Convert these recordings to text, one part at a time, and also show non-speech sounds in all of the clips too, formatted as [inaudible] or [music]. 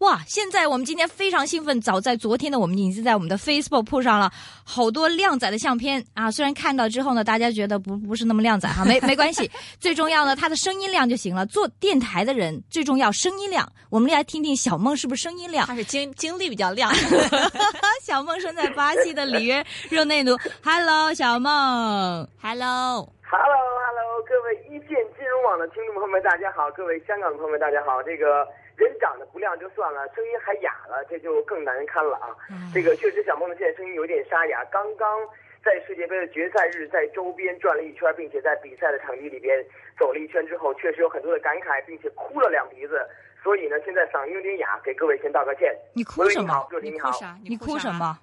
哇！现在我们今天非常兴奋，早在昨天呢，我们已经在我们的 Facebook 铺上了好多靓仔的相片啊。虽然看到之后呢，大家觉得不不是那么靓仔哈，没没关系，[laughs] 最重要呢，他的声音亮就行了。做电台的人最重要声音亮。我们来听听小梦是不是声音亮？他是经经历比较亮。[laughs] 小梦生在巴西的里约热内卢。Hello，小梦。Hello，Hello，Hello，各位一线金融网的听众朋友们，大家好；各位香港的朋友们，大家好。这个。人长得不亮就算了，声音还哑了，这就更难堪了啊！这个确实，小梦的现在声音有点沙哑。刚刚在世界杯的决赛日，在周边转了一圈，并且在比赛的场地里边走了一圈之后，确实有很多的感慨，并且哭了两鼻子。所以呢，现在嗓音有点哑，给各位先道个歉。你哭什么？你哭啥？你哭什么？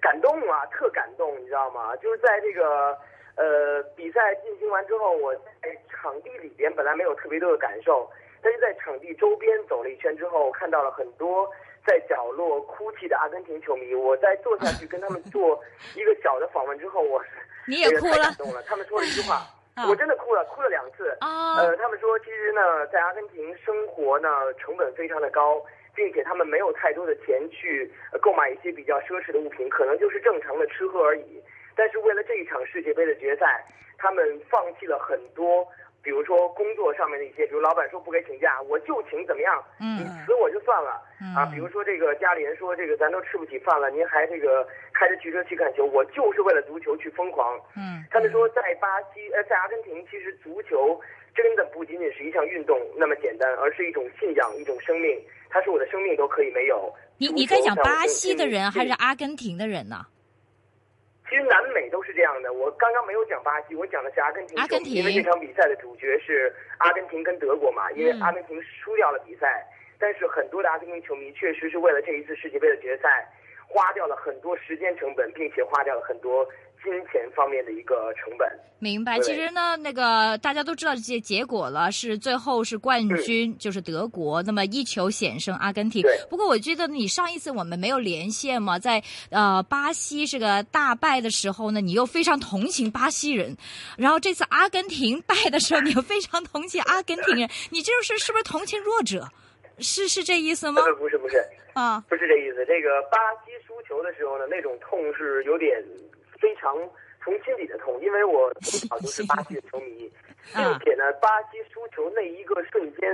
感动啊，特感动，你知道吗？就是在这个呃比赛进行完之后，我在场地里边本来没有特别多的感受。但是在场地周边走了一圈之后，我看到了很多在角落哭泣的阿根廷球迷。我在坐下去跟他们 [laughs] 做一个小的访问之后，我 [laughs] 你也哭了，感动了。他们说了一句话，[laughs] 我真的哭了，哭了两次。呃，他们说其实呢，在阿根廷生活呢成本非常的高，并且他们没有太多的钱去购买一些比较奢侈的物品，可能就是正常的吃喝而已。但是为了这一场世界杯的决赛，他们放弃了很多。比如说工作上面的一些，比如老板说不给请假，我就请，怎么样？嗯你辞我就算了嗯啊。比如说这个家里人说这个咱都吃不起饭了，您还这个开着汽车去看球，我就是为了足球去疯狂。嗯，他们说在巴西呃在阿根廷，其实足球真的不仅仅是一项运动那么简单，而是一种信仰，一种生命。他说我的生命都可以没有。你你在讲巴西的人还是阿根廷的人呢？其实南美都是这样的。我刚刚没有讲巴西，我讲的是阿根廷。阿根廷。因为这场比赛的主角是阿根廷跟德国嘛，因为阿根廷输掉了比赛，但是很多的阿根廷球迷确实是为了这一次世界杯的决赛，花掉了很多时间成本，并且花掉了很多。金钱方面的一个成本，明白。其实呢，那个大家都知道这些结果了，是最后是冠军就是德国，那么一球险胜阿根廷。不过我觉得你上一次我们没有连线嘛，在呃巴西这个大败的时候呢，你又非常同情巴西人，然后这次阿根廷败的时候，你又非常同情阿根廷人，[laughs] 你这就是是不是同情弱者？是是这意思吗？不是不是啊，不是这意思。这个巴西输球的时候呢，那种痛是有点。非常从心底的痛，因为我从小就是巴西的球迷，并且呢，巴西输球那一个瞬间，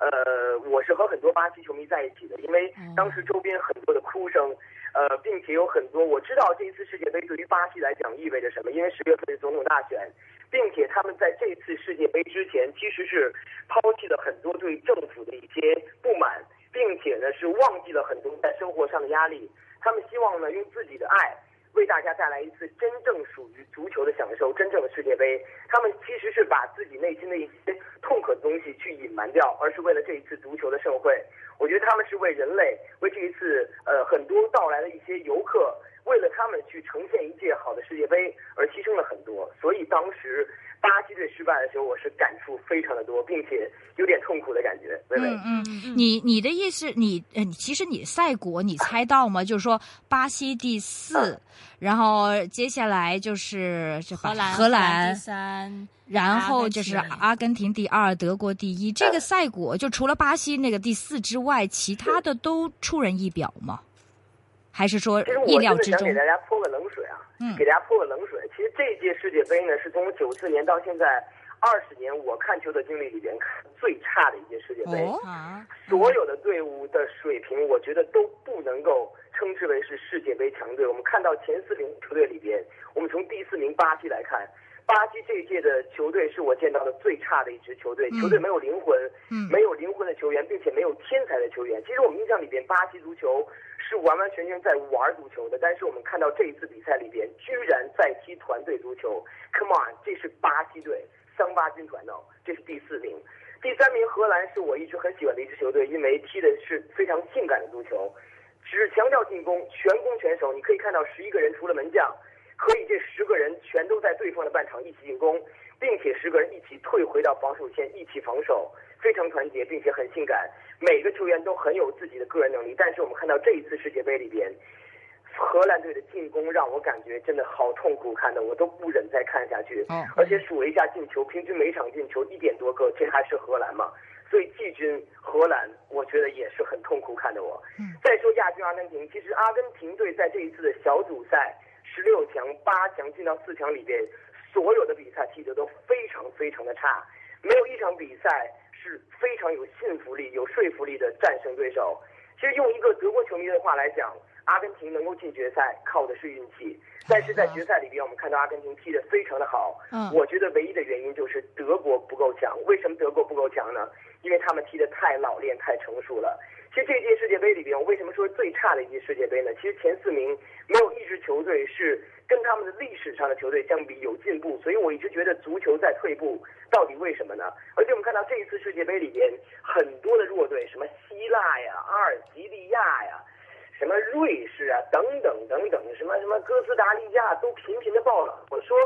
呃，我是和很多巴西球迷在一起的，因为当时周边很多的哭声，呃，并且有很多我知道这一次世界杯对于巴西来讲意味着什么，因为十月份是总统大选，并且他们在这次世界杯之前其实是抛弃了很多对政府的一些不满，并且呢是忘记了很多在生活上的压力，他们希望呢用自己的爱。为大家带来一次真正属于足球的享受，真正的世界杯。他们其实是把自己内心的一些痛苦的东西去隐瞒掉，而是为了这一次足球的盛会。我觉得他们是为人类，为这一次呃很多到来的一些游客，为了他们去呈现一届好的世界杯而牺牲了很多。所以当时。巴西队失败的时候，我是感触非常的多，并且有点痛苦的感觉。嗯嗯，你你的意思，你呃，其实你赛果你猜到吗？就是说巴西第四，然后接下来就是荷兰荷兰第三，然后就是阿根廷第二，德国第一。这个赛果就除了巴西那个第四之外，其他的都出人意表吗？还是说意料之中？给大家泼个冷水啊！嗯，给大家泼个冷水。其实这届世界杯呢，是从九四年到现在二十年，我看球的经历里边看最差的一届世界杯。哦，所有的队伍的水平，我觉得都不能够称之为是世界杯强队。我们看到前四名球队里边，我们从第四名巴西来看，巴西这一届的球队是我见到的最差的一支球队。球队没有灵魂，嗯，没有灵魂的球员，并且没有天才的球员。其实我们印象里边，巴西足球。是完完全全在玩足球的，但是我们看到这一次比赛里边，居然在踢团队足球。Come on，这是巴西队，桑巴军团的，这是第四名。第三名荷兰是我一直很喜欢的一支球队，因为踢的是非常性感的足球，只强调进攻，全攻全守。你可以看到十一个人除了门将，可以这十个人全都在对方的半场一起进攻，并且十个人一起退回到防守线一起防守。非常团结，并且很性感。每个球员都很有自己的个人能力，但是我们看到这一次世界杯里边，荷兰队的进攻让我感觉真的好痛苦，看的我都不忍再看下去。哦而且数了一下进球，平均每场进球一点多个，这还是荷兰嘛？所以季军荷兰，我觉得也是很痛苦看的我。嗯再说亚军阿根廷，其实阿根廷队在这一次的小组赛十六强、八强进到四强里边，所有的比赛踢得都非常非常的差，没有一场比赛是非常有信服力、有说服力的战胜对手。其实用一个德国球迷的话来讲，阿根廷能够进决赛靠的是运气，但是在决赛里边，我们看到阿根廷踢得非常的好。嗯我觉得唯一的原因就是德国不够强。为什么德国不够强呢？因为他们踢得太老练、太成熟了。其实这届世界杯里边，我为什么说最差的一届世界杯呢？其实前四名没有一支球队是跟他们的历史上的球队相比有进步，所以我一直觉得足球在退步。到底为什么呢？而且我们看到这一次世界杯里边很多的弱队，什么希腊呀、阿尔及利亚呀。什么瑞士啊，等等等等，什么什么哥斯达黎加都频频的爆冷。我说，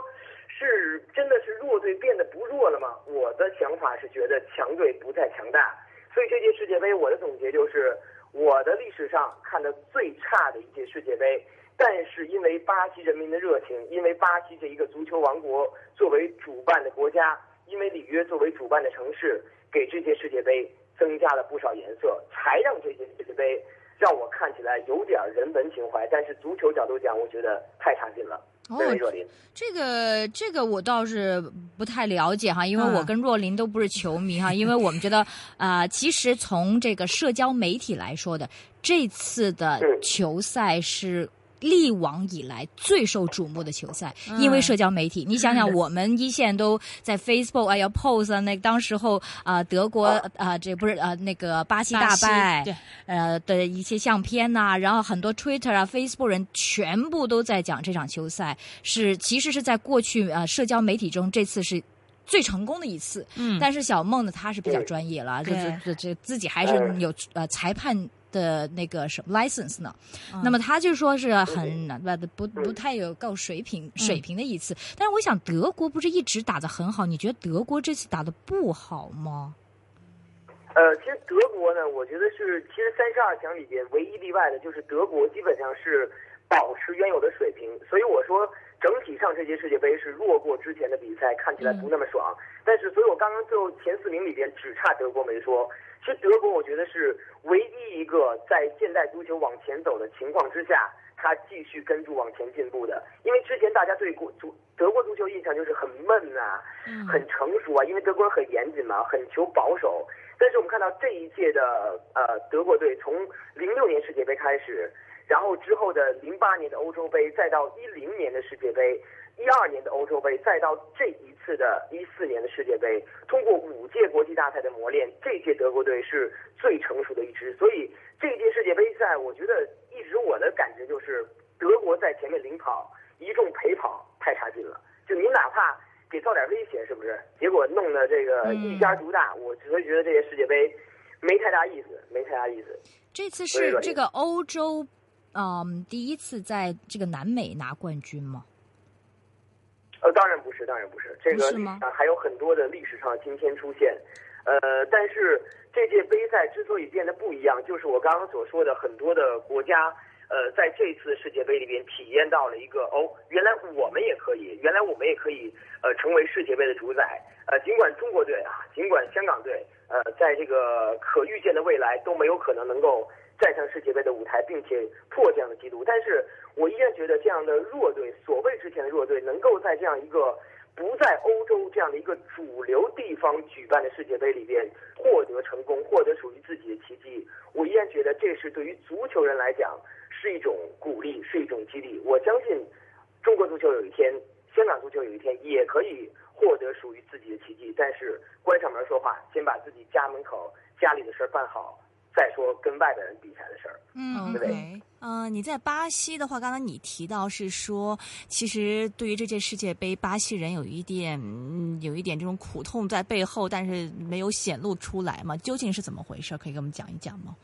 是真的是弱队变得不弱了吗？我的想法是觉得强队不再强大。所以这届世界杯我的总结就是，我的历史上看的最差的一届世界杯。但是因为巴西人民的热情，因为巴西这一个足球王国作为主办的国家，因为里约作为主办的城市，给这届世界杯增加了不少颜色，才让这届世界杯。让我看起来有点人文情怀，但是足球角度讲，我觉得太差劲了。哦对若琳，这个这个我倒是不太了解哈，因为我跟若琳都不是球迷哈，因为我们觉得啊、呃其实从这个社交媒体来说的，这次的嗯球赛是。历往以来最受瞩目的球赛，因为社交媒体，你想想，我们一线都在 Facebook 啊，要 post 啊，那当时候啊、德国啊、这不是呃那个巴西大败，对。呃的一些相片呐、然后很多 Twitter 啊、Facebook 人全部都在讲这场球赛，是其实是在过去呃社交媒体中这次是。最成功的一次，嗯。但是小梦呢，她是比较嗯专业了，就对是这这自己还是嗯有呃裁判的那个什么 license 呢，嗯。那么他就说是很不不不太有够水平水平的一次，但是我想德国不是一直打的很好，你觉得德国这次打的不好吗？呃，其实德国呢，我觉得是其实三十二强里边唯一例外的就是德国基本上是保持原有的水平，所以我说整体上这届世界杯是弱过之前的比赛，看起来不那么爽。但是，所以我刚刚最后前四名里边只差德国没说。其实德国我觉得是唯一一个在现代足球往前走的情况之下，他继续跟住往前进步的。因为之前大家对国足德国足球印象就是很闷啊、很成熟啊，因为德国人很严谨嘛，很求保守。但是我们看到这一届的呃德国队从零六年世界杯开始，然后之后的零八年的欧洲杯，再到一零年的世界杯，一二年的欧洲杯，再到这一次的一四年的世界杯，通过五届国际大赛的磨练，这届德国队是最成熟的一支。所以这届世界杯赛，我觉得一直我的感觉就是德国在前面领跑，一众陪跑太差劲了。就你哪怕给造点威胁，是不是？结果弄得这个一家独大，我只会觉得这届世界杯没太大意思，没太大意思。这次是这个欧洲，嗯，第一次在这个南美拿冠军吗？呃，当然不是，当然不是，这个不是吗？历史上还有很多的历史上的今天出现，呃，但是这届杯赛之所以变得不一样，就是我刚刚所说的很多的国家，呃，在这次世界杯里边体验到了一个哦，原来我们也可以，原来我们也可以，呃，成为世界杯的主宰，呃，尽管中国队啊，尽管香港队，呃，在这个可预见的未来都没有可能能够站上世界杯的舞台，并且破这样的记录，但是我依然觉得这样的弱队，所谓之前的弱队，能够在这样一个不在欧洲这样的一个主流地方举办的世界杯里边获得成功，获得属于自己的奇迹，我依然觉得这是对于足球人来讲是一种鼓励，是一种激励。我相信中国足球有一天，香港足球有一天也可以获得属于自己的奇迹。但是关上门说话，先把自己家门口家里的事儿办好，再说跟外边人比赛的事儿。嗯对不对嗯、你在巴西的话，刚才你提到是说，其实对于这届世界杯，巴西人有一点，嗯，有一点这种苦痛在背后，但是没有显露出来嘛？究竟是怎么回事？可以给我们讲一讲吗？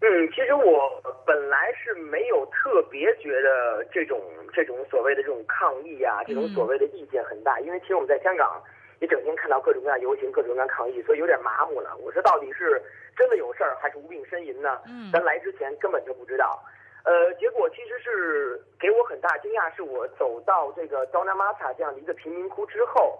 嗯，其实我本来是没有特别觉得这种这种所谓的这种抗议啊，这种所谓的意见很大，因为其实我们在香港也整天看到各种各样游行、各种各样抗议，所以有点麻木了。我说到底是真的有事儿，还是无病呻吟呢？嗯咱来之前根本就不知道。呃，结果其实是给我很大惊讶，是我走到这个 Dona Mata 这样的一个贫民窟之后，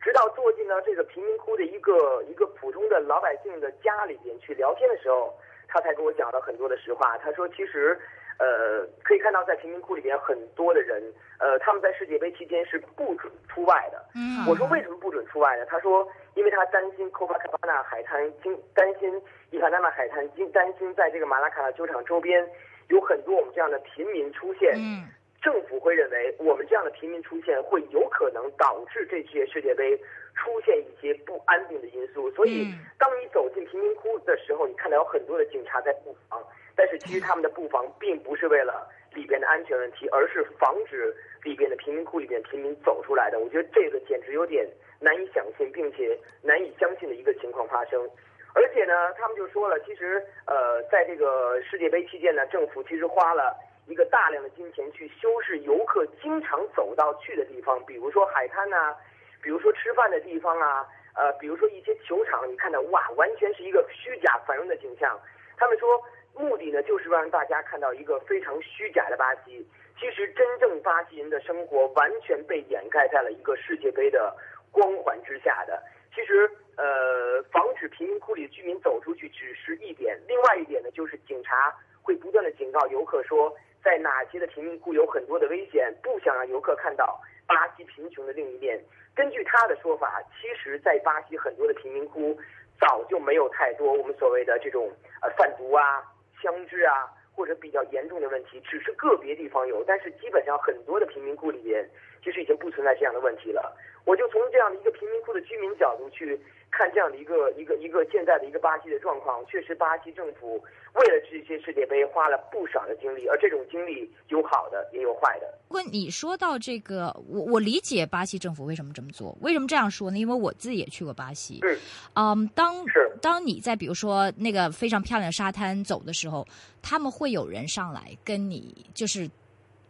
直到坐进了这个贫民窟的一个一个普通的老百姓的家里边去聊天的时候，他才跟我讲了很多的实话。他说，其实，呃，可以看到在贫民窟里边很多的人，呃，他们在世界杯期间是不准出外的。嗯我说为什么不准出外呢？他说，因为他担心 Copacabana 海滩，经担心伊帕纳马海滩，经担心在这个马拉卡纳球场周边有很多我们这样的平民出现。嗯政府会认为我们这样的平民出现会有可能导致这届世界杯出现一些不安定的因素，所以嗯当你走进贫民窟的时候，你看到有很多的警察在布防，但是其实他们的布防并不是为了里边的安全问题，而是防止里边的贫民窟里边贫民走出来的。我觉得这个简直有点难以想象，并且难以相信的一个情况发生。而且呢，他们就说了，其实呃，在这个世界杯期间呢，政府其实花了一个大量的金钱去修饰游客经常走到去的地方，比如说海滩呐、比如说吃饭的地方啊，呃，比如说一些球场，你看到哇，完全是一个虚假繁荣的景象。他们说目的呢，就是让大家看到一个非常虚假的巴西。其实真正巴西人的生活完全被掩盖在了一个世界杯的光环之下的。其实，呃，防止贫民窟里的居民走出去只是一点，另外一点呢，就是警察会不断的警告游客说，在哪些的贫民窟有很多的危险，不想让游客看到巴西贫穷的另一面。根据他的说法，其实，在巴西很多的贫民窟早就没有太多我们所谓的这种呃贩毒啊、枪支啊，或者比较严重的问题，只是个别地方有，但是基本上很多的贫民窟里边，其实已经不存在这样的问题了。我就从这样的一个贫民窟的居民角度去看这样的一个一个一个现在的一个巴西的状况，确实巴西政府为了这些世界杯花了不少的精力，而这种精力有好的也有坏的。不过你说到这个，我我理解巴西政府为什么这么做。为什么这样说呢？因为我自己也去过巴西。嗯嗯，当是当你在比如说那个非常漂亮的沙滩走的时候，他们会有人上来跟你就是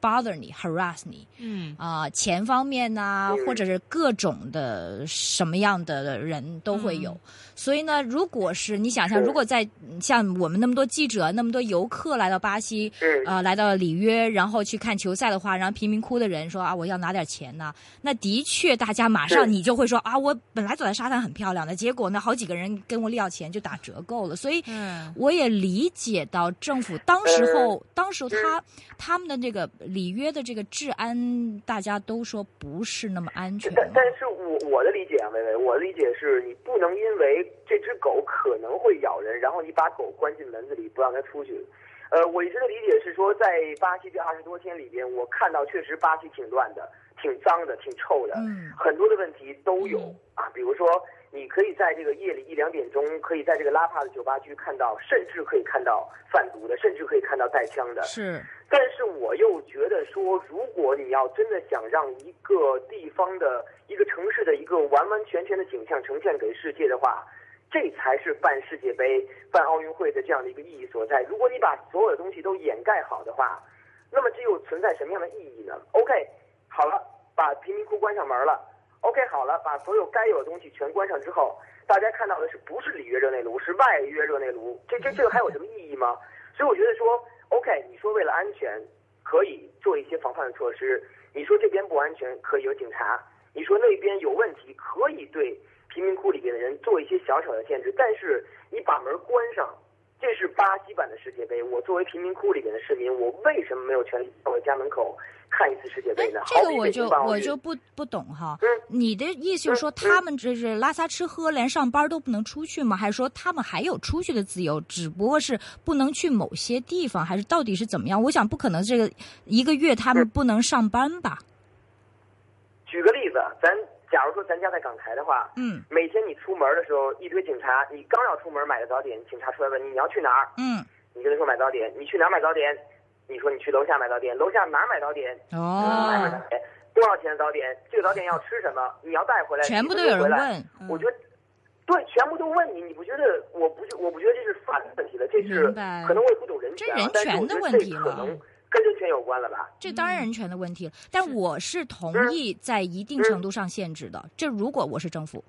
bother 你，harass 你。嗯啊、钱方面呐、嗯或者是各种的什么样的人都会有。所以呢，如果是你想象，如果在像我们那么多记者、那么多游客来到巴西，嗯呃，来到里约，然后去看球赛的话，然后贫民窟的人说啊，我要拿点钱呐、那的确，大家马上你就会说啊，我本来走在沙滩很漂亮的，结果呢，好几个人跟我要钱就打折扣了。所以嗯我也理解到政府当时候，当时候他他们的这个里约的这个治安，大家都说不是那么安全但但是我我的理解啊，薇薇，我的理解是你不能因为这只狗可能会咬人，然后你把狗关进门子里不让它出去。呃，我一直的理解是说，在巴西这二十多天里边，我看到确实巴西挺乱的、挺脏的、挺臭的，嗯很多的问题都有嗯啊。比如说，你可以在这个夜里一两点钟，可以在这个拉帕的酒吧区看到，甚至可以看到贩毒的，甚至可以看到带枪的。是但是我又觉得说，如果你要真的想让一个地方的一个城市的一个完完全全的景象呈现给世界的话，这才是办世界杯、办奥运会的这样的一个意义所在。如果你把所有的东西都掩盖好的话，那么这又存在什么样的意义呢？OK，好了，把贫民窟关上门了。OK，好了，把所有该有的东西全关上之后，大家看到的是不是里约热内卢，是外约热内卢？这这这个还有什么意义吗？所以我觉得说，OK，你说为了安全可以做一些防范的措施，你说这边不安全可以有警察，你说那边有问题可以对贫民窟里边的人做一些小小的限制，但是你把门关上，这是巴西版的世界杯。我作为贫民窟里边的市民，我为什么没有权利在我家门口看一次世界杯呢？这个我就我就不不懂哈。嗯你的意思就是说，嗯他们这是拉撒吃喝，连上班都不能出去吗？还是说他们还有出去的自由，只不过是不能去某些地方，还是到底是怎么样？我想不可能这个一个月他们不能上班吧？举个例子，咱假如说咱家在港台的话，嗯每天你出门的时候，一堆警察，你刚要出门买个早点，警察出来问你你要去哪儿，嗯你跟他说买早点，你去哪儿买早点？你说你去楼下买早点，楼下哪儿买早点？哪儿买早哦，点？多少钱的早点？这个早点要吃什么？你要带回来，全部都有。问，嗯我觉得，对，全部都问你，你不觉得？我不是，我不觉得这是法律问题了，这是可能我也不懂人权啊，这人权的但是我觉得问题了这可能跟人权有关了吧？这当然人权的问题了，但我是同意在一定程度上限制的。这如果我是政府，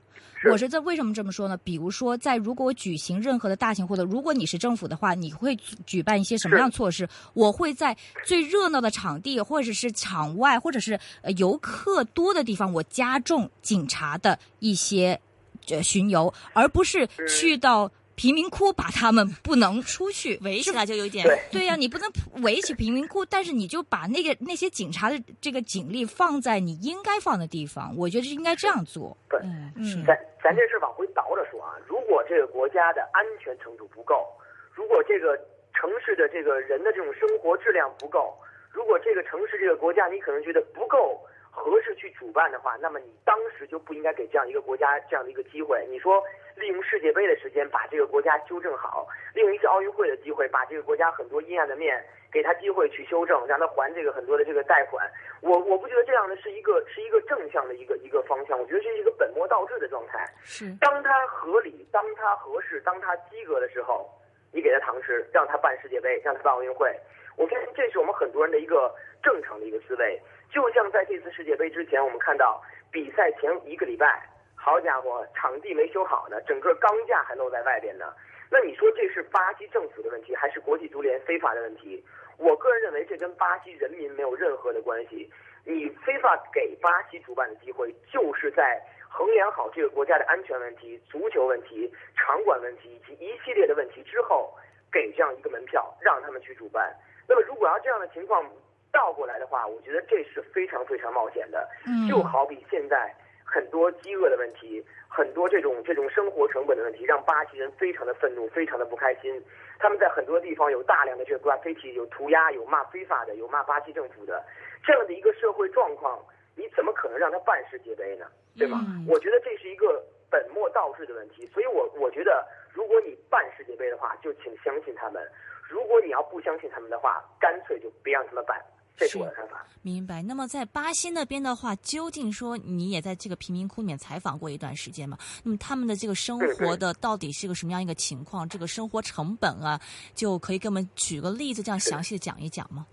我是在为什么这么说呢？比如说，在如果我举行任何的大型活动，如果你是政府的话，你会举办一些什么样措施？我会在最热闹的场地，或者是场外，或者是呃游客多的地方，我加重警察的一些呃巡游，而不是去到。贫民窟把他们不能出去围起来就有点对呀，你不能围起贫民窟，但是你就把那个那些警察的这个警力放在你应该放的地方，我觉得是应该这样做。对，嗯，咱咱这事往回倒着说啊，如果这个国家的安全程度不够，如果这个城市的这个人的这种生活质量不够，如果这个城市这个国家你可能觉得不够。合适去主办的话，那么你当时就不应该给这样一个国家这样的一个机会。你说利用世界杯的时间把这个国家纠正好，利用一次奥运会的机会把这个国家很多阴暗的面给他机会去修正，让他还这个很多的这个贷款。我我不觉得这样的是一个是一个正向的一个一个方向，我觉得这是一个本末倒置的状态。是，当他合理，当他合适，当他及格的时候，你给他糖吃，让他办世界杯，让他办奥运会。我相信这是我们很多人的一个正常的一个思维。就像在这次世界杯之前，我们看到比赛前一个礼拜，好家伙，场地没修好呢，整个钢架还露在外边呢。那你说这是巴西政府的问题，还是国际足联非法的问题？我个人认为这跟巴西人民没有任何的关系。你非法给巴西主办的机会，就是在衡量好这个国家的安全问题、足球问题、场馆问题以及一系列的问题之后，给这样一个门票让他们去主办。那么如果要这样的情况，倒过来的话，我觉得这是非常非常冒险的。嗯，就好比现在很多饥饿的问题，很多这种这种生活成本的问题，让巴西人非常的愤怒，非常的不开心。他们在很多地方有大量的这个 graffiti，有涂鸦，有骂非法的，有骂巴西政府的这样的一个社会状况，你怎么可能让他办世界杯呢？对吗？我觉得这是一个本末倒置的问题。所以我我觉得，如果你办世界杯的话，就请相信他们；如果你要不相信他们的话，干脆就别让他们办。这是我的看法。明白。那么在巴西那边的话，究竟说你也在这个贫民窟里面采访过一段时间嘛？那么他们的这个生活的到底是个什么样一个情况？这个生活成本啊，就可以给我们举个例子，这样详细的讲一讲吗？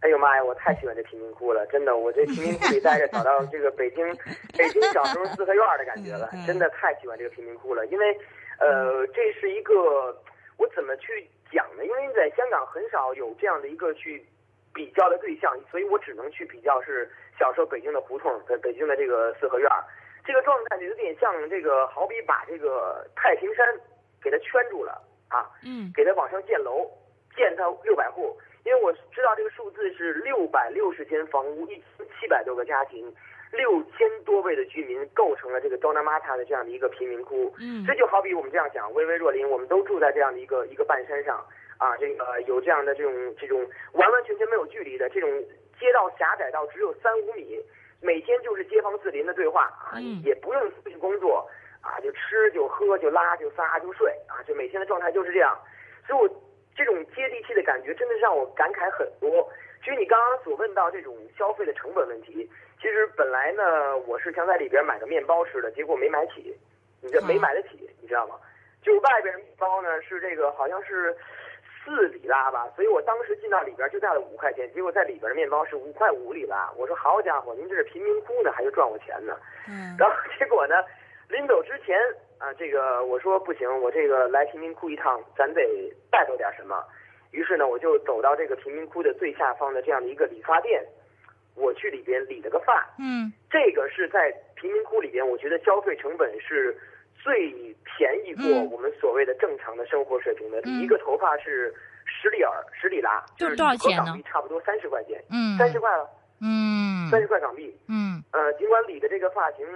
哎呦妈呀，我太喜欢这贫民窟了，真的，我这贫民窟里待着，找到 [laughs] 这个北京北京小时候四合院的感觉了，真的太喜欢这个贫民窟了。因为，呃，这是一个我怎么去讲呢？因为在香港很少有这样的一个去。比较的对象，所以我只能去比较是小时候北京的胡同，在北京的这个四合院儿，这个状态就有点像这个，好比把这个太平山给它圈住了啊，嗯，给它往上建楼，建它六百户，因为我知道这个数字是六百六十间房屋，一千七百多个家庭，六千多位的居民构成了这个 Dona Mata 的这样的一个贫民窟，嗯，这就好比我们这样讲，巍巍若林，我们都住在这样的一个一个半山上。啊，这个有这样的这种这种完完全全没有距离的这种街道狭窄到只有三五米，每天就是街坊四邻的对话啊，也不用出去工作啊，就吃就喝就拉就撒就睡啊，就每天的状态就是这样，所以我这种接地气的感觉真的让我感慨很多。其实你刚刚所问到这种消费的成本问题，其实本来呢我是想在里边买个面包吃的，结果没买起，你这没买得起，你知道吗？就外边面包呢是这个好像是。四里拉吧，所以我当时进到里边就带了五块钱，结果在里边的面包是五块五里拉。我说好家伙，您这是贫民窟呢，还是赚我钱呢？嗯。然后结果呢，临走之前啊，这个我说不行，我这个来贫民窟一趟，咱得带走点什么。于是呢，我就走到这个贫民窟的最下方的这样的一个理发店，我去里边理了个发。嗯。这个是在贫民窟里边，我觉得消费成本是。最便宜过我们所谓的正常的生活水平的，一个头发是十里尔十里拉，就是多少钱呢？差不多三十块钱，嗯，三十块了，嗯，三十块港币，嗯，呃，尽管理的这个发型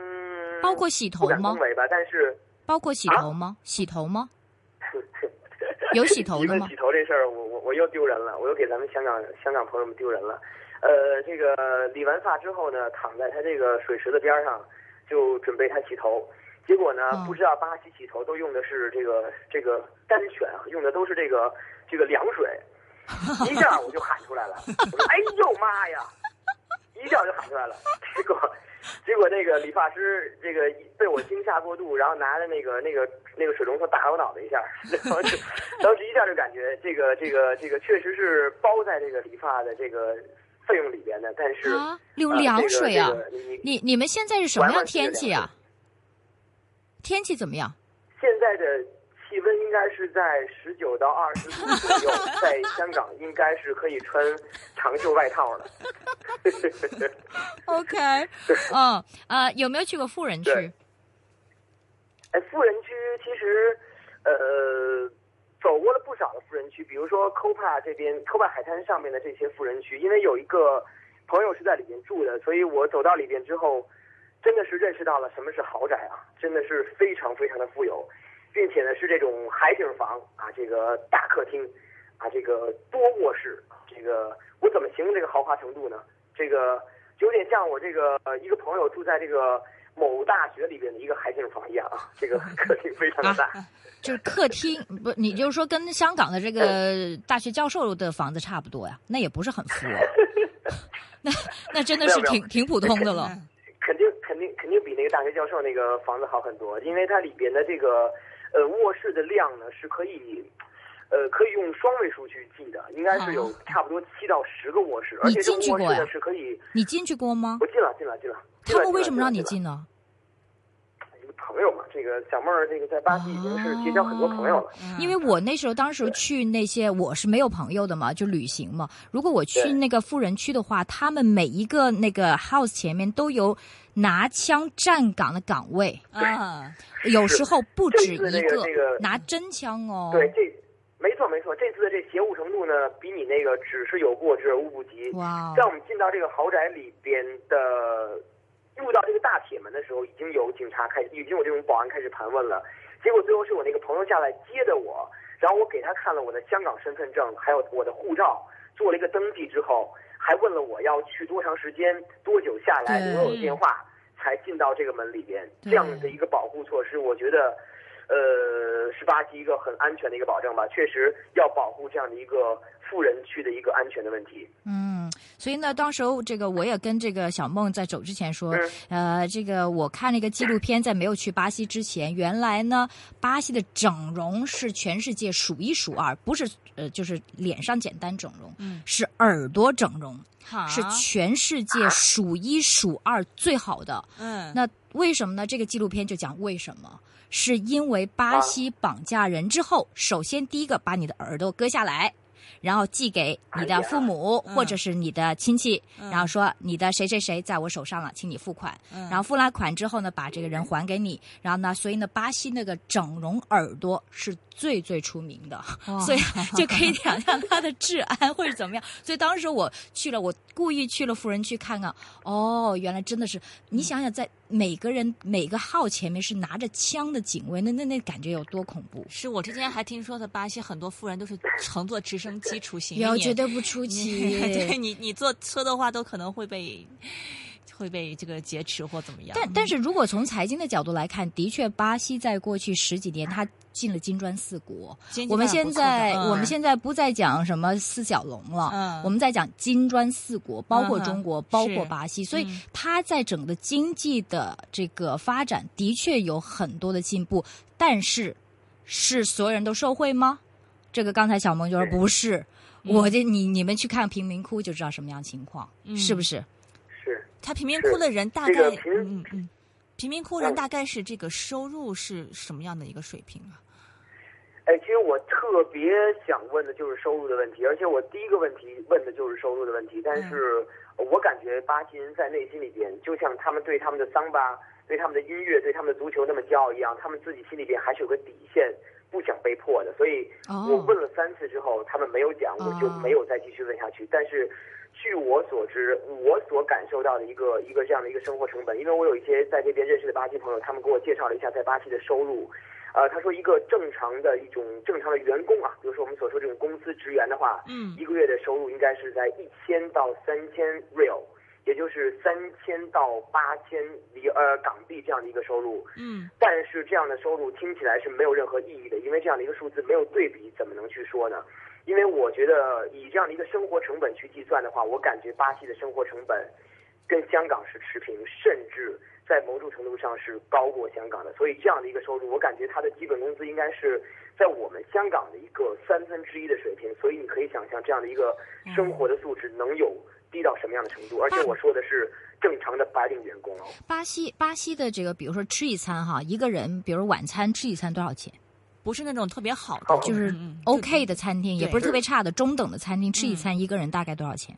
包括洗头吗？吧，但是包括洗头吗？洗头吗？[laughs] 有洗头的吗？洗头这事儿，我我我又丢人了，我又给咱们香港香港朋友们丢人了。呃，这个理完发之后呢，躺在他这个水池的边上，就准备他洗头。结果呢？不知道巴西洗头都用的是这个这个丹泉，用的都是这个这个凉水，[laughs] 一下我就喊出来了，我说：“哎呦妈呀！”一下就喊出来了。结果结果那个理发师这个被我惊吓过度，然后拿着那个那个那个水龙头打我脑袋一下，然后就当时一下就感觉这个这个这个确实是包在这个理发的这个费用里边的，但是啊，用凉水啊！呃这个这个你你你们现在是什么样天气啊？天气怎么样？现在的气温应该是在十九到二十度左右，[laughs] 在香港应该是可以穿长袖外套了。[laughs] OK，[laughs] 嗯呃，有没有去过富人区？对哎，富人区其实，呃，走过了不少的富人区，比如说 Copa 这边 Copa 海滩上面的这些富人区，因为有一个朋友是在里面住的，所以我走到里边之后，真的是认识到了什么是豪宅啊，真的是非常非常的富有，并且呢是这种海景房啊，这个大客厅啊，这个多卧室，这个我怎么形容这个豪华程度呢？这个就有点像我这个呃一个朋友住在这个某大学里边的一个海景房一样啊，这个客厅非常的大。就是客厅，不，你就是说跟香港的这个 [laughs] 大学教授的房子差不多呀？那也不是很富哦，[laughs] 那那真的是挺挺普通的了。肯定肯定比那个大学教授那个房子好很多，因为它里边的这个呃卧室的量呢是可以。呃，可以用双位数去记的，应该是有差不多七到十个卧室，而你且这进去过呀个卧室呢是可以，你进去过吗？我进了进了进了。他们为什么让你？进呢？一个朋友嘛，这个小妹儿，这个在巴西已经是结交很多朋友了。因为我那时候当时去那些我是没有朋友的嘛，就旅行嘛。如果我去那个富人区的话，他们每一个那个 house 前面都有拿枪站岗的岗位，啊，有时候不止一个这个拿真枪哦。对，这没错没错，这次的这邪乎程度呢，比你那个只是有过之而无不及。哇哦在我们进到这个豪宅里边的，入到这个大铁门的时候，已经有警察开，已经有这种保安开始盘问了。结果最后是我那个朋友下来接的我，然后我给他看了我的香港身份证，还有我的护照，做了一个登记之后，还问了我要去多长时间、多久下来，对留我有电话，才进到这个门里边。这样的一个保护措施，我觉得。呃，是巴西一个很安全的一个保证吧，确实要保护这样的一个富人区的一个安全的问题。嗯，所以呢，当时候这个我也跟这个小梦在走之前说，嗯呃，这个我看那个纪录片，在没有去巴西之前，原来呢，巴西的整容是全世界数一数二，不是呃，就是脸上简单整容，嗯是耳朵整容，是全世界数一数二最好的。嗯，那为什么呢？这个纪录片就讲为什么。是因为巴西绑架人之后，首先第一个把你的耳朵割下来，然后寄给你的父母哎或者是你的亲戚，嗯然后说你的谁谁谁在我手上了，请你付款。嗯然后付了款之后呢，把这个人还给你。然后呢，所以呢，巴西那个整容耳朵是最最出名的，[laughs] 所以就可以想象它的治安会是怎么样。[laughs] 所以当时我去了，我故意去了富人区看看，哦，原来真的是，你想想，在每个人每个号前面是拿着枪的警卫，那那那感觉有多恐怖？是我之前还听说的，巴西很多富人都是乘坐直升机出行，[laughs] 有你绝对不出你奇。[laughs] 对你你坐车的话，都可能会被会被这个劫持或怎么样。但但是如果从财经的角度来看，的确，巴西在过去十几年，它进了金砖四国。我们现在、嗯我们现在不再讲什么四小龙了，嗯我们在讲金砖四国，包括中国，包括巴西，所以嗯它在整个经济的这个发展的确有很多的进步，但是是所有人都受惠吗？这个刚才小萌就说不是。我这你你们去看贫民窟就知道什么样情况，嗯是不是？是，他贫民窟的人大概这个贫嗯嗯，贫民窟人嗯大概是这个收入是什么样的一个水平啊？哎，其实我特别想问的就是收入的问题，而且我第一个问题问的就是收入的问题。但是我感觉巴西人在内心里边，就像他们对他们的桑巴、对他们的音乐、对他们的足球那么骄傲一样，他们自己心里边还是有个底线，不想被迫的。所以哦我问了三次之后，他们没有讲，我就没有再继续问下去。但是。据我所知，我所感受到的一个一个这样的一个生活成本，因为我有一些在这边认识的巴西朋友，他们给我介绍了一下在巴西的收入，呃，他说一个正常的一种正常的员工啊，比如说我们所说这种公司职员的话，嗯一个月的收入应该是在一千到三千 real，也就是三千到八千里呃港币这样的一个收入。嗯但是这样的收入听起来是没有任何意义的，因为这样的一个数字没有对比，怎么能去说呢？因为我觉得以这样的一个生活成本去计算的话，我感觉巴西的生活成本跟香港是持平，甚至在某种程度上是高过香港的。所以这样的一个收入，我感觉他的基本工资应该是在我们香港的一个三分之一的水平。所以你可以想象这样的一个生活的素质能有低到什么样的程度。而且我说的是正常的白领员工哦。巴西巴西的这个，比如说吃一餐哈，一个人，比如晚餐吃一餐多少钱？不是那种特别好的，就是 OK 的餐厅，也不是特别差的中等的餐厅，吃一餐一个人大概多少钱？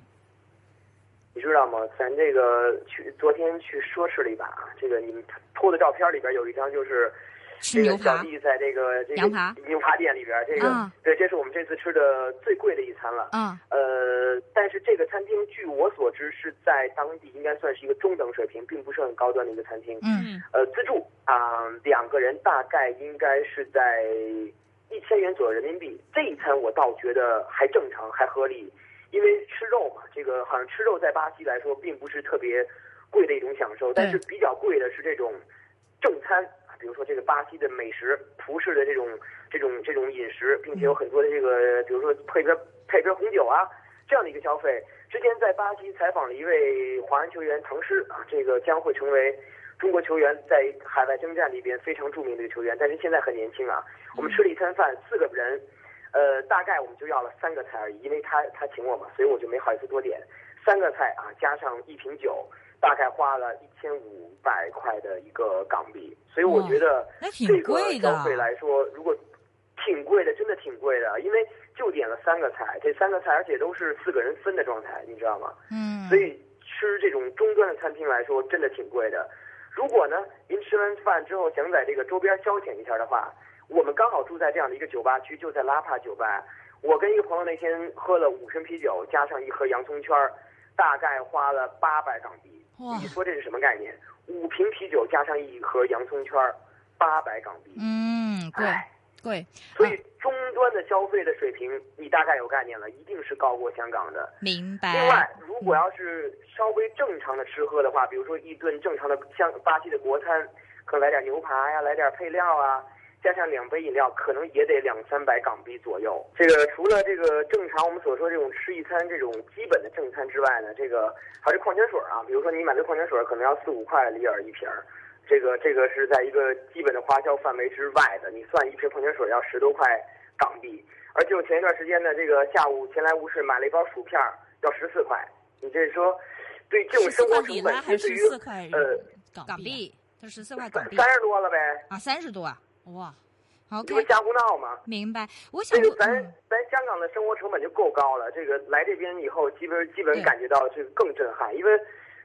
你知道吗？咱这个去昨天去奢侈了一把啊，这个你们偷的照片里边有一张就是。吃牛排，小弟在这个这个牛排店里边，这个对，这是我们这次吃的最贵的一餐了。嗯，呃，但是这个餐厅据我所知是在当地应该算是一个中等水平，并不是很高端的一个餐厅。嗯，呃，自助啊，两个人大概应该是在一千元左右人民币。这一餐我倒觉得还正常，还合理，因为吃肉嘛，这个好像吃肉在巴西来说并不是特别贵的一种享受，但是比较贵的是这种正餐。比如说这个巴西的美食，葡式的这种这种这种饮食，并且有很多的这个，比如说配瓶配瓶红酒啊，这样的一个消费。之前在巴西采访了一位华人球员唐诗啊，这个将会成为中国球员在海外征战里边非常著名的一个球员，但是现在很年轻啊。我们吃了一餐饭，四个人，呃，大概我们就要了三个菜而已，因为他他请我嘛，所以我就没好意思多点。三个菜啊，加上一瓶酒。大概花了一千五百块的一个港币，所以我觉得这个消费来说，如果挺贵的，真的挺贵的，因为就点了三个菜，这三个菜而且都是四个人分的状态，你知道吗？嗯。所以吃这种中端的餐厅来说，真的挺贵的。如果呢，您吃完饭之后想在这个周边消遣一下的话，我们刚好住在这样的一个酒吧区，就在拉帕酒吧。我跟一个朋友那天喝了五瓶啤酒，加上一盒洋葱圈儿，大概花了八百港币。你说这是什么概念？五瓶啤酒加上一盒洋葱圈儿，八百港币。嗯，贵贵。所以终端的消费的水平，你大概有概念了，一定是高过香港的。明白。另外，如果要是稍微正常的吃喝的话，比如说一顿正常的像巴西的国餐，可来点牛排呀，来点配料啊。加上两杯饮料，可能也得两三百港币左右。这个除了这个正常我们所说这种吃一餐这种基本的正餐之外呢，这个还是矿泉水啊。比如说你买的矿泉水可能要四五块里尔一瓶儿，这个这个是在一个基本的花销范围之外的。你算一瓶矿泉水要十多块港币，而且我前一段时间呢，这个下午前来无事买了一包薯片，要十四块。你这说，对这种生活成本，对于呃港币，它十四块港币，三十多了呗啊，三十多啊。哇，好，这不瞎胡闹吗？明白。我想，这个咱咱香港的生活成本就够高了。这个来这边以后，基本基本感觉到这个更震撼。因为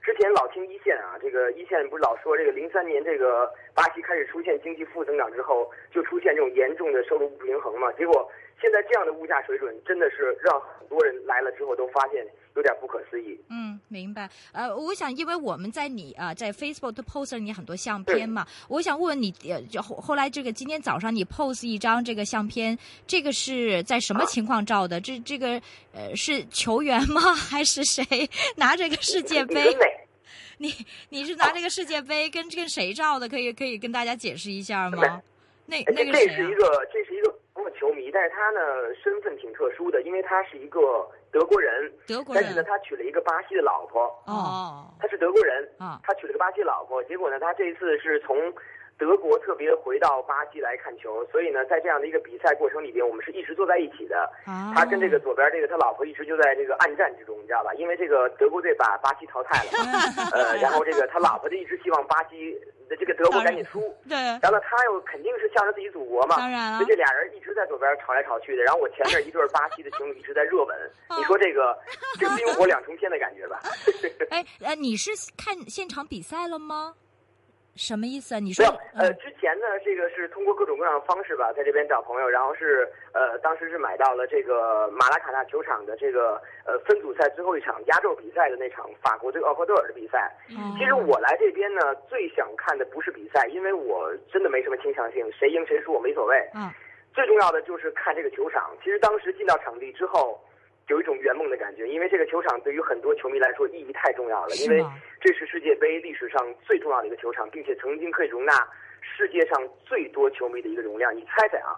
之前老听一线啊，这个一线不是老说这个零三年这个巴西开始出现经济负增长之后，就出现这种严重的收入不平衡嘛。结果现在这样的物价水准，真的是让很多人来了之后都发现。有点不可思议。嗯，明白。呃，我想，因为我们在你啊，在 Facebook 都 post 了你很多相片嘛，我想问问你，呃，就后后来这个今天早上你 post 一张这个相片，这个是在什么情况照的？这这个呃是球员吗？[laughs] 还是谁拿着个世界杯？你你是拿这个世界杯跟跟谁照的？可以可以跟大家解释一下吗？[laughs] 那那个谁？这是一个这是一个球迷，但是他呢身份挺特殊的，因为他是一个。德国人，德国人，但是呢，他娶了一个巴西的老婆。哦，他是德国人啊，他娶了个巴西老婆。结果呢，他这一次是从德国特别回到巴西来看球，所以呢，在这样的一个比赛过程里边，我们是一直坐在一起的。他跟这个左边这个他老婆一直就在这个暗战之中，你知道吧？因为这个德国队把巴西淘汰了，[laughs] 呃，然后这个他老婆就一直希望巴西。这个德国赶紧输，[laughs] 对，然后他又肯定是向着自己祖国嘛，当然了，所以这俩人一直在左边吵来吵去的。然后我前面一对巴西的情侣一直在热吻，[laughs] 你说这个这冰火两重天的感觉吧？哎，呃，你是看现场比赛了吗？什么意思啊？你说呃，之前呢，这个是通过各种各样的方式吧，在这边找朋友，然后是呃，当时是买到了这个马拉卡纳球场的这个呃分组赛最后一场压轴比赛的那场法国对厄瓜多尔的比赛。嗯其实我来这边呢，最想看的不是比赛，因为我真的没什么倾向性，谁赢谁输我没所谓。嗯，最重要的就是看这个球场。其实当时进到场地之后。有一种圆梦的感觉，因为这个球场对于很多球迷来说意义太重要了，因为这是世界杯历史上最重要的一个球场，并且曾经可以容纳世界上最多球迷的一个容量。你猜猜啊，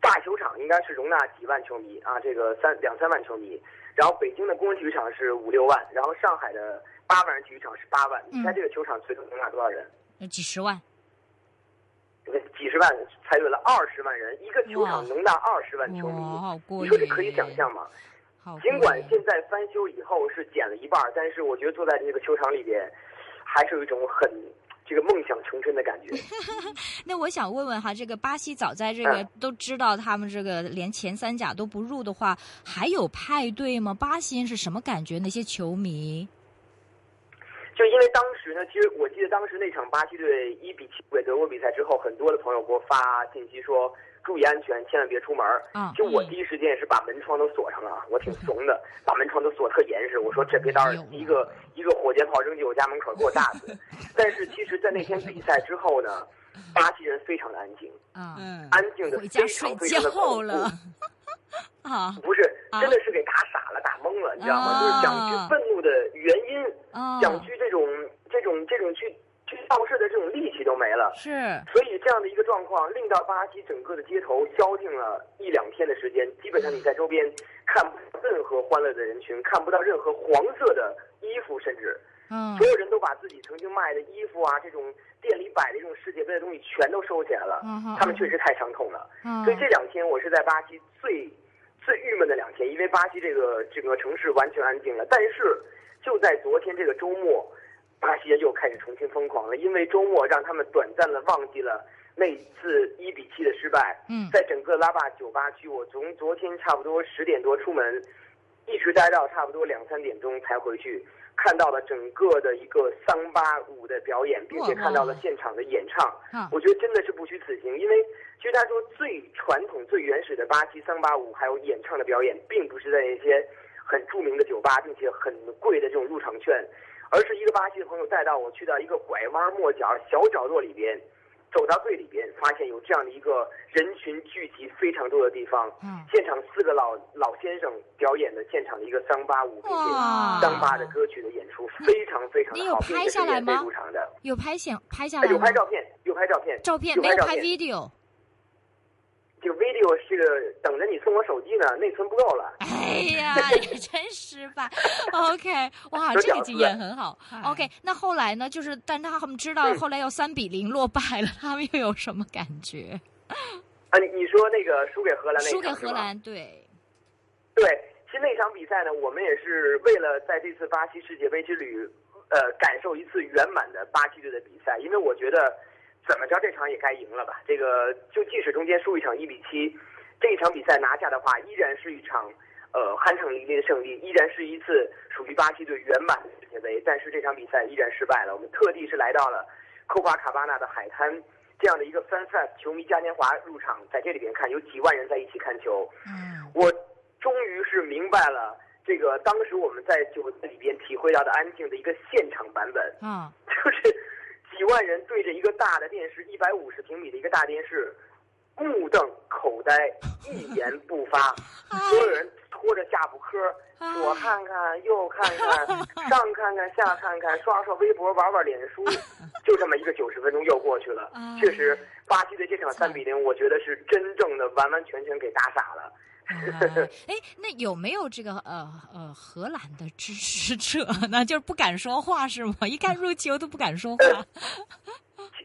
大球场应该是容纳几万球迷啊？这个三两三万球迷，然后北京的工人体育场是五六万，然后上海的。八万人体育场是八万，你猜这个球场最多容纳多少人？几十万。几十万猜对了，二十万人，一个球场能纳二十万球迷，你说这可以想象吗？尽管现在翻修以后是减了一半，但是我觉得坐在这个球场里边，还是有一种很这个梦想成真的感觉。[laughs] 那我想问问哈，这个巴西早在这个都知道他们这个连前三甲都不入的话，还有派对吗？巴西人是什么感觉？那些球迷？就因为当时呢，其实我记得当时那场巴西队一比七输给德国比赛之后，很多的朋友给我发信息说注意安全，千万别出门。嗯，就我第一时间也是把门窗都锁上了，我挺怂的，把门窗都锁特严实。我说这别到时候一个一个火箭炮扔进我家门口给我炸死。[laughs] 但是其实，在那天比赛之后呢，巴西人非常的安静，嗯，安静的非常非常的恐怖。[laughs] 啊，不是，真的是给打傻了，打懵了，你知道吗？就是想去愤怒的原因，想去这种这种这种去去闹事的这种力气都没了。是，所以这样的一个状况，令到巴西整个的街头消停了一两天的时间，基本上你在周边看不到任何欢乐的人群，看不到任何黄色的衣服，甚至，嗯，所有人都把自己曾经卖的衣服啊，这种店里摆的这种世界杯的东西全都收起来了。嗯他们确实太伤痛了。嗯，所以这两天我是在巴西最。最郁闷的两天，因为巴西这个整个城市完全安静了。但是就在昨天这个周末，巴西人又开始重新疯狂了，因为周末让他们短暂的忘记了那次一比七的失败。嗯，在整个拉霸酒吧区，我从昨天差不多十点多出门，一直待到差不多两三点钟才回去。看到了整个的一个桑巴舞的表演，并且看到了现场的演唱，我觉得真的是不虚此行。因为其实他说最传统、最原始的巴西桑巴舞还有演唱的表演，并不是在那些很著名的酒吧，并且很贵的这种入场券，而是一个巴西的朋友带到我去到一个拐弯抹角小角落里边。走到最里边，发现有这样的一个人群聚集非常多的地方。嗯，现场四个老老先生表演的现场的一个桑巴舞，并且桑巴的歌曲的演出非常非常的好，拍下来吗？入场的有拍相拍下来有拍照片，有拍照片，照片没有拍 video。这个 video 是等着你送我手机呢，内存不够了。哎呀，你真失败。OK，哇，这个经验很好。OK，那后来呢？就是，但他们知道后来要三比零落败了，他们又有什么感觉？啊，你说那个输给荷兰那输给荷兰，对。对，其实那场比赛呢，我们也是为了在这次巴西世界杯之旅，呃，感受一次圆满的巴西队的比赛，因为我觉得。怎么着，这场也该赢了吧？这个就即使中间输一场一比七，这一场比赛拿下的话，依然是一场呃酣畅淋漓的胜利，依然是一次属于巴西队圆满的世界杯。但是这场比赛依然失败了。我们特地是来到了科巴卡巴纳的海滩，这样的一个 fan fest 球迷嘉年华入场，在这里边看，有几万人在一起看球。嗯，我终于是明白了这个当时我们在酒店里边体会到的安静的一个现场版本。嗯，就是。几万人对着一个大的电视，一百五十平米的一个大电视，目瞪口呆，一言不发。[laughs] 所有人拖着下巴磕，左看看，右看看，上看看，下看看，刷刷微博，玩玩脸书，[laughs] 就这么一个九十分钟又过去了。确实，巴西的这场三比零，我觉得是真正的完完全全给打傻了。哎，那有没有这个呃呃荷兰的支持者呢？[laughs] 就是不敢说话是吗？一看入球都不敢说话。[laughs]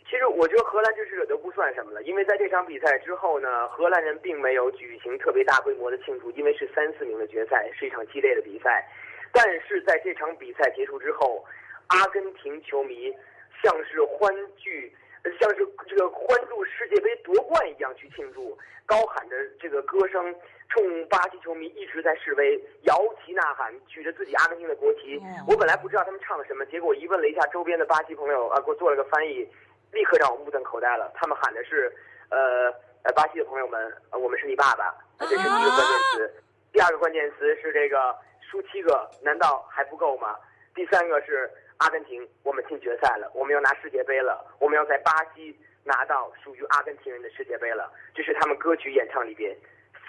其实我觉得荷兰支持者都不算什么了，因为在这场比赛之后呢，荷兰人并没有举行特别大规模的庆祝，因为是三四名的决赛，是一场激烈的比赛。但是在这场比赛结束之后，阿根廷球迷像是欢聚。像是这个欢祝世界杯夺冠一样去庆祝，高喊着这个歌声，冲巴西球迷一直在示威，摇旗呐喊，举着自己阿根廷的国旗。我本来不知道他们唱的什么，结果一问了一下周边的巴西朋友啊，给我做了个翻译，立刻让我目瞪口呆了。他们喊的是，呃呃，巴西的朋友们，我们是你爸爸，这是第一个关键词。第二个关键词是这个输七个，难道还不够吗？第三个是。阿根廷，我们进决赛了，我们要拿世界杯了，我们要在巴西拿到属于阿根廷人的世界杯了。这是他们歌曲演唱里边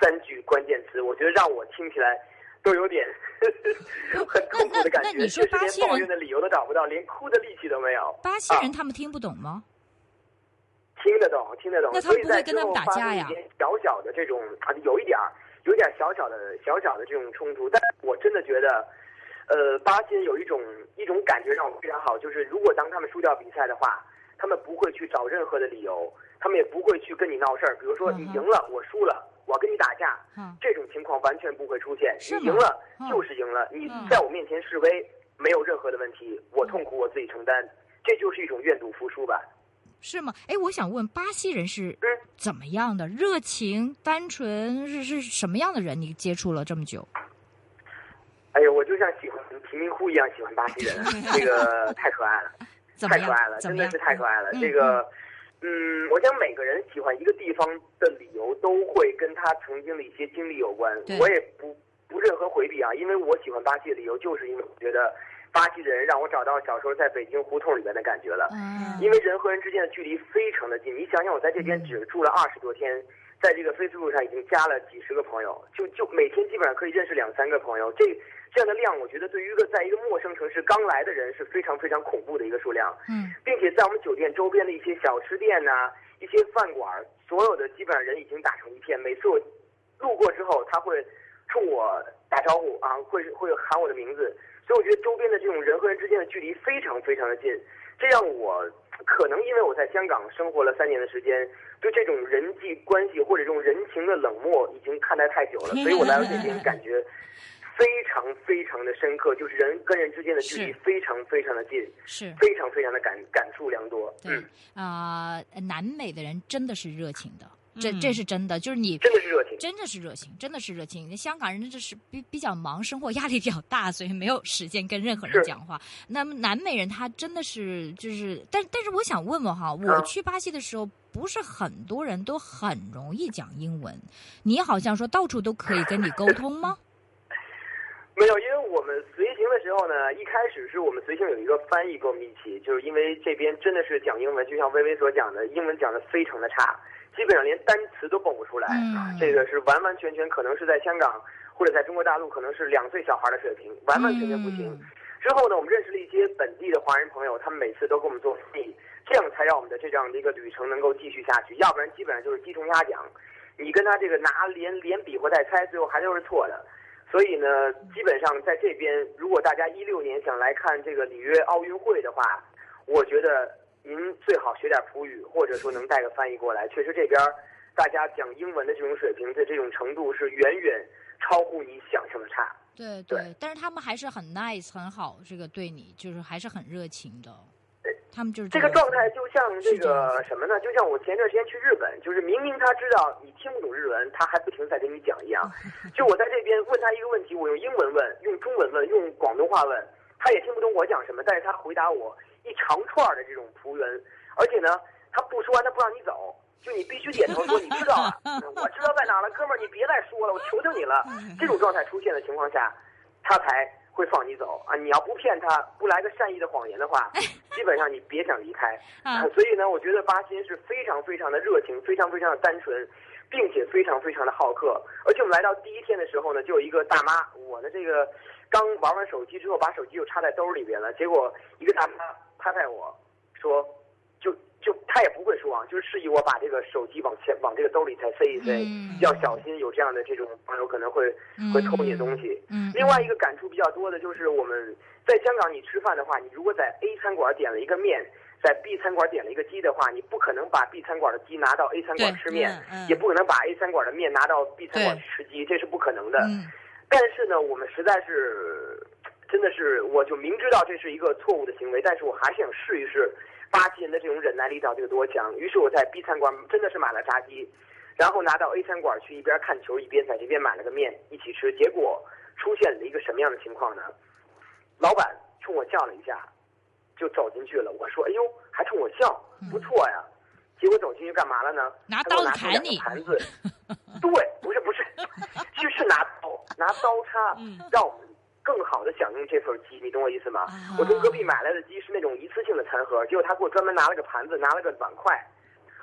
三句关键词，我觉得让我听起来都有点 [laughs] 很痛苦的感觉，就是连抱怨的理由都找不到，连哭的力气都没有。巴西人他们听不懂吗？听得懂，听得懂。那他们不会跟他们打架呀？小小的这种，有一点儿，有点小小的小小的这种冲突，但我真的觉得。呃，巴西有一种一种感觉让我非常好，就是如果当他们输掉比赛的话，他们不会去找任何的理由，他们也不会去跟你闹事儿。比如说你赢了，我输了，我跟你打架，这种情况完全不会出现。你赢了就是赢了，你在我面前示威没有任何的问题，我痛苦我自己承担，这就是一种愿赌服输吧。是吗？哎，我想问，巴西人是怎么样的？热情、单纯，是是什么样的人？你接触了这么久？哎呦，我就像喜欢贫民窟一样喜欢巴西人，[laughs] 这个太可爱了，太可爱了，真的是太可爱了。这个，嗯，我想每个人喜欢一个地方的理由都会跟他曾经的一些经历有关。我也不不任何回避啊，因为我喜欢巴西的理由就是因为我觉得巴西人让我找到小时候在北京胡同里面的感觉了。嗯，因为人和人之间的距离非常的近。你想想，我在这边只住了二十多天。在这个 Facebook 上已经加了几十个朋友，就就每天基本上可以认识两三个朋友，这这样的量，我觉得对于一个在一个陌生城市刚来的人是非常非常恐怖的一个数量。嗯，并且在我们酒店周边的一些小吃店呐，一些饭馆，所有的基本上人已经打成一片。每次我路过之后，他会冲我打招呼啊，会会喊我的名字，所以我觉得周边的这种人和人之间的距离非常非常的近，这让我。可能因为我在香港生活了三年的时间，对这种人际关系或者这种人情的冷漠已经看待太久了，所以我来到这边感觉非常非常的深刻，就是人跟人之间的距离非常非常的近，是非常非常的感感触良多。对啊，南美的人真的是热情的。这这是真的，就是你真的是热情，真的是热情，真的是热情。那香港人就是比比较忙，生活压力比较大，所以没有时间跟任何人讲话。那么南美人他真的是就是，但但是我想问问哈，我去巴西的时候，不是很多人都很容易讲英文？你好像说到处都可以跟你沟通吗？没有，因为我们随行的时候呢，一开始是我们随行有一个翻译跟我们一起，就是因为这边真的是讲英文，就像微微所讲的，英文讲的非常的差。基本上连单词都蹦不出来，这个是完完全全可能是在香港或者在中国大陆可能是两岁小孩的水平，完完全全不行。之后呢，我们认识了一些本地的华人朋友，他们每次都给我们做翻译，这样才让我们的这样的一个旅程能够继续下去。要不然基本上就是鸡同鸭讲，你跟他这个拿连连比划带猜，最后还都是错的。所以呢，基本上在这边，如果大家一六年想来看这个里约奥运会的话，我觉得。您最好学点葡语，或者说能带个翻译过来。确实，这边大家讲英文的这种水平的这种程度是远远超乎你想象的差。对对，但是他们还是很 nice 很好，这个对你就是还是很热情的。他们就是这个状态，就像这个什么呢？就像我前段时间去日本，就是明明他知道你听不懂日文，他还不停在跟你讲一样。就我在这边问他一个问题，我用英文问，用中文问，用广东话问，他也听不懂我讲什么，但是他回答我。一长串的这种仆文，而且呢，他不说完他不让你走，就你必须点头说你知道了，[laughs] 我知道在哪了，哥们儿你别再说了，我求求你了。[laughs] 这种状态出现的情况下，他才会放你走啊！你要不骗他，不来个善意的谎言的话，基本上你别想离开。[laughs] 所以呢，我觉得巴金是非常非常的热情，非常非常的单纯，并且非常非常的好客。而且我们来到第一天的时候呢，就有一个大妈，我的这个刚玩完手机之后，把手机又插在兜里边了，结果一个大妈。拍拍我，说，就就他也不会说啊，就是示意我把这个手机往前往这个兜里再塞一塞，要小心有这样的这种朋友可能会会偷你的东西。另外一个感触比较多的就是我们在香港，你吃饭的话，你如果在 A 餐馆点了一个面，在 B 餐馆点了一个鸡的话，你不可能把 B 餐馆的鸡拿到 A 餐馆吃面，也不可能把 A 餐馆的面拿到 B 餐馆吃鸡，这是不可能的。但是呢，我们实在是。真的是，我就明知道这是一个错误的行为，但是我还是想试一试巴西人的这种忍耐力到底有多强。于是我在 B 餐馆真的是买了炸鸡，然后拿到 A 餐馆去一边看球一边在这边买了个面一起吃。结果出现了一个什么样的情况呢？老板冲我笑了一下，就走进去了。我说：“哎呦，还冲我笑，不错呀。”结果走进去干嘛了呢？拿刀砍你。盘子，[laughs] 对，不是不是，就 [laughs] 是拿刀拿刀叉，让我们。更好的享用这份鸡，你懂我意思吗？我从隔壁买来的鸡是那种一次性的餐盒，结果他给我专门拿了个盘子，拿了个碗筷。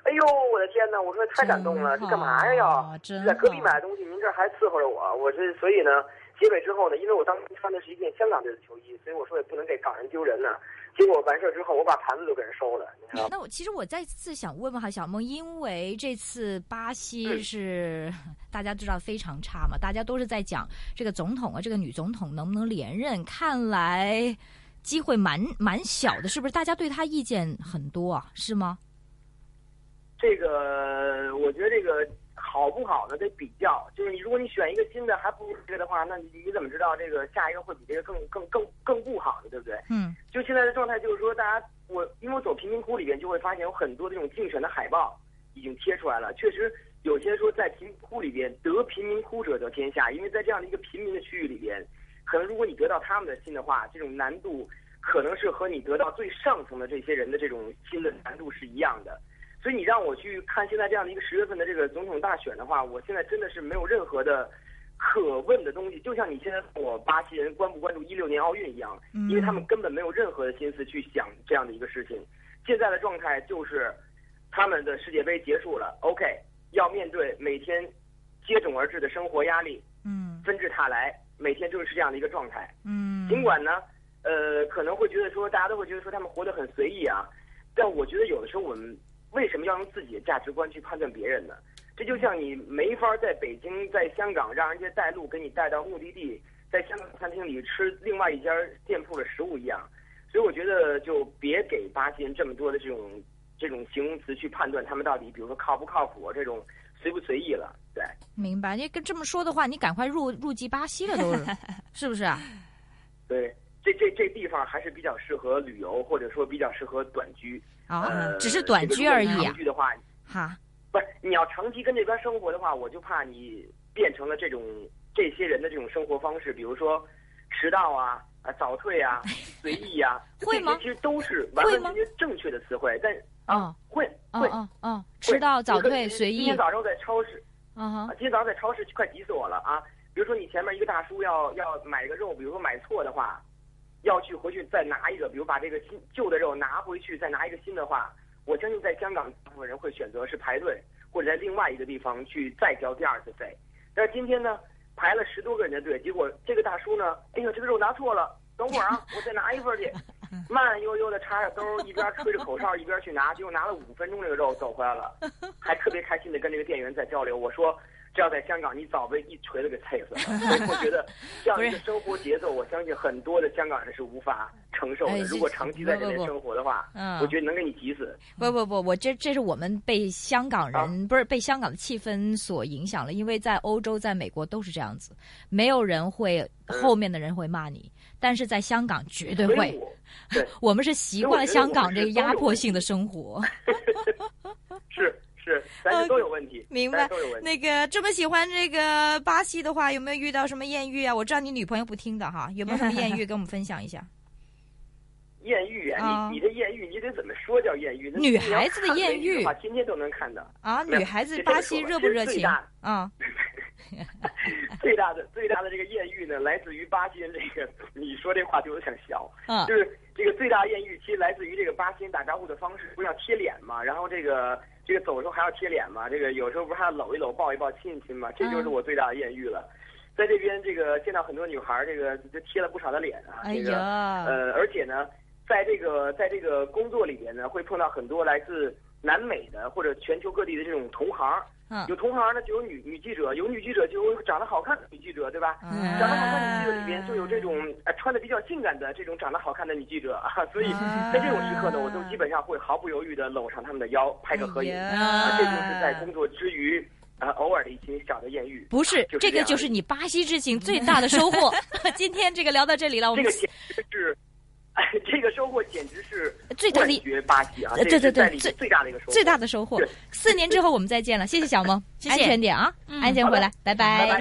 哎呦，我的天哪！我说太感动了，这干嘛呀？要在隔壁买的东西，您这还伺候着我，我这所以呢，结尾之后呢，因为我当时穿的是一件香港队的球衣，所以我说也不能给港人丢人呢。结果完事儿之后，我把盘子都给人收了，你知道？那我其实我再次想问问哈，小梦，因为这次巴西是、大家知道非常差嘛，大家都是在讲这个总统啊，这个女总统能不能连任，看来机会蛮蛮小的，是不是？大家对她意见很多啊，是吗？这个我觉得这个好不好呢？得比较，就是你如果你选一个新的还不如这个的话，那你你怎么知道这个下一个会比这个更更更更不好呢？对不对？嗯就现在的状态就是说，大家我因为我走贫民窟里边就会发现有很多这种竞选的海报已经贴出来了，确实有些说在贫民窟里边得贫民窟者得天下，因为在这样的一个贫民的区域里边，可能如果你得到他们的心的话，这种难度可能是和你得到最上层的这些人的这种心的难度是一样的。所以你让我去看现在这样的一个十月份的这个总统大选的话，我现在真的是没有任何的可问的东西。就像你现在问我巴西人关不关注一六年奥运一样，嗯因为他们根本没有任何的心思去想这样的一个事情。现在的状态就是，他们的世界杯结束了，OK，要面对每天接踵而至的生活压力，嗯纷至沓来，每天就是这样的一个状态。嗯，尽管呢，呃，可能会觉得说，大家都会觉得说他们活得很随意啊，但我觉得有的时候我们为什么要用自己的价值观去判断别人呢？这就像你没法在北京、在香港让人家带路给你带到目的地，在香港餐厅里吃另外一家店铺的食物一样。所以我觉得就别给巴西人这么多的这种这种形容词去判断他们到底，比如说靠不靠谱，这种随不随意了。对，明白。你跟这么说的话，你赶快入入籍巴西了，都是，[laughs] 是不是啊？对，这这这地方还是比较适合旅游，或者说比较适合短居。啊、呃，只是短居而已啊这个如果你长。居的话，哈，不是你要长期跟这边生活的话，我就怕你变成了这种这些人的这种生活方式，比如说迟到啊、啊早退啊、[laughs] 随意啊，会吗？这些其实都是完完全全正确的词汇，但哦。会会哦哦哦，迟到、早退、随意。今天，早上在超市，啊，今天早上在超市快急死我了啊！比如说你前面一个大叔要要买个肉，比如说买错的话，要去回去再拿一个，比如把这个新旧的肉拿回去，再拿一个新的话，我相信在香港大部分人会选择是排队，或者在另外一个地方去再交第二次费。但是今天呢，排了十多个人的队，结果这个大叔呢，哎呀，这个肉拿错了，等会儿啊，[laughs] 我再拿一份去。慢悠悠的插着兜，一边吹着口哨一边去拿，结果拿了五分钟，这个肉走回来了，还特别开心的跟这个店员在交流。我说，这要在香港，你早被一锤子给踩死了。[laughs] 所以我觉得这样一个生活节奏，我相信很多的香港人是无法承受的。如果长期在这边生活的话，嗯我觉得能给你急死。不不不，我这这是我们被香港人、啊不是被香港的气氛所影响了，因为在欧洲、在美国都是这样子，没有人会嗯后面的人会骂你，但是在香港绝对会。[laughs] 我们是习惯了香港这个压迫性的生活。[laughs] 是是，咱是都有问题，明白。那个这么喜欢这个巴西的话，有没有遇到什么艳遇啊？我知道你女朋友不听的哈，有没有什么艳遇 [laughs] 跟我们分享一下？艳遇啊，啊你你的艳遇，你得怎么说叫艳遇？那女孩子的艳遇美的话，天天都能看到。啊，女孩子这巴西热不热情啊？[laughs] 最大的最大的这个艳遇呢，来自于巴西人这个，你说这话就有点小，嗯就是这个最大的艳遇，其实来自于这个巴西人打招呼的方式，不是要贴脸嘛，然后这个这个走的时候还要贴脸嘛，这个有时候不是还要搂一搂、抱一抱、亲一亲嘛，这就是我最大的艳遇了。在这边，这个见到很多女孩，这个就贴了不少的脸啊，哎这个呀，呃，而且呢，在这个在这个工作里边呢，会碰到很多来自南美的或者全球各地的这种同行。嗯有同行呢，就有女女记者，有女记者就有长得好看的女记者，对吧？嗯长得好看的女记者里边就有这种呃穿的比较性感的这种长得好看的女记者啊，所以啊在这种时刻呢，我都基本上会毫不犹豫的搂上他们的腰，拍个合影。哎啊，这就是在工作之余，啊，偶尔的一些小的艳遇。不是，这个就是你巴西之行最大的收获。[laughs] 今天这个聊到这里了，我们这个是，哎，[laughs] 这个收获简直是最大的绝巴西啊！呃对对对最最大的一个收获，最大的收获。四年之后我们再见了，谢谢小萌，[laughs] 谢谢安全点啊，嗯安全回来，拜拜拜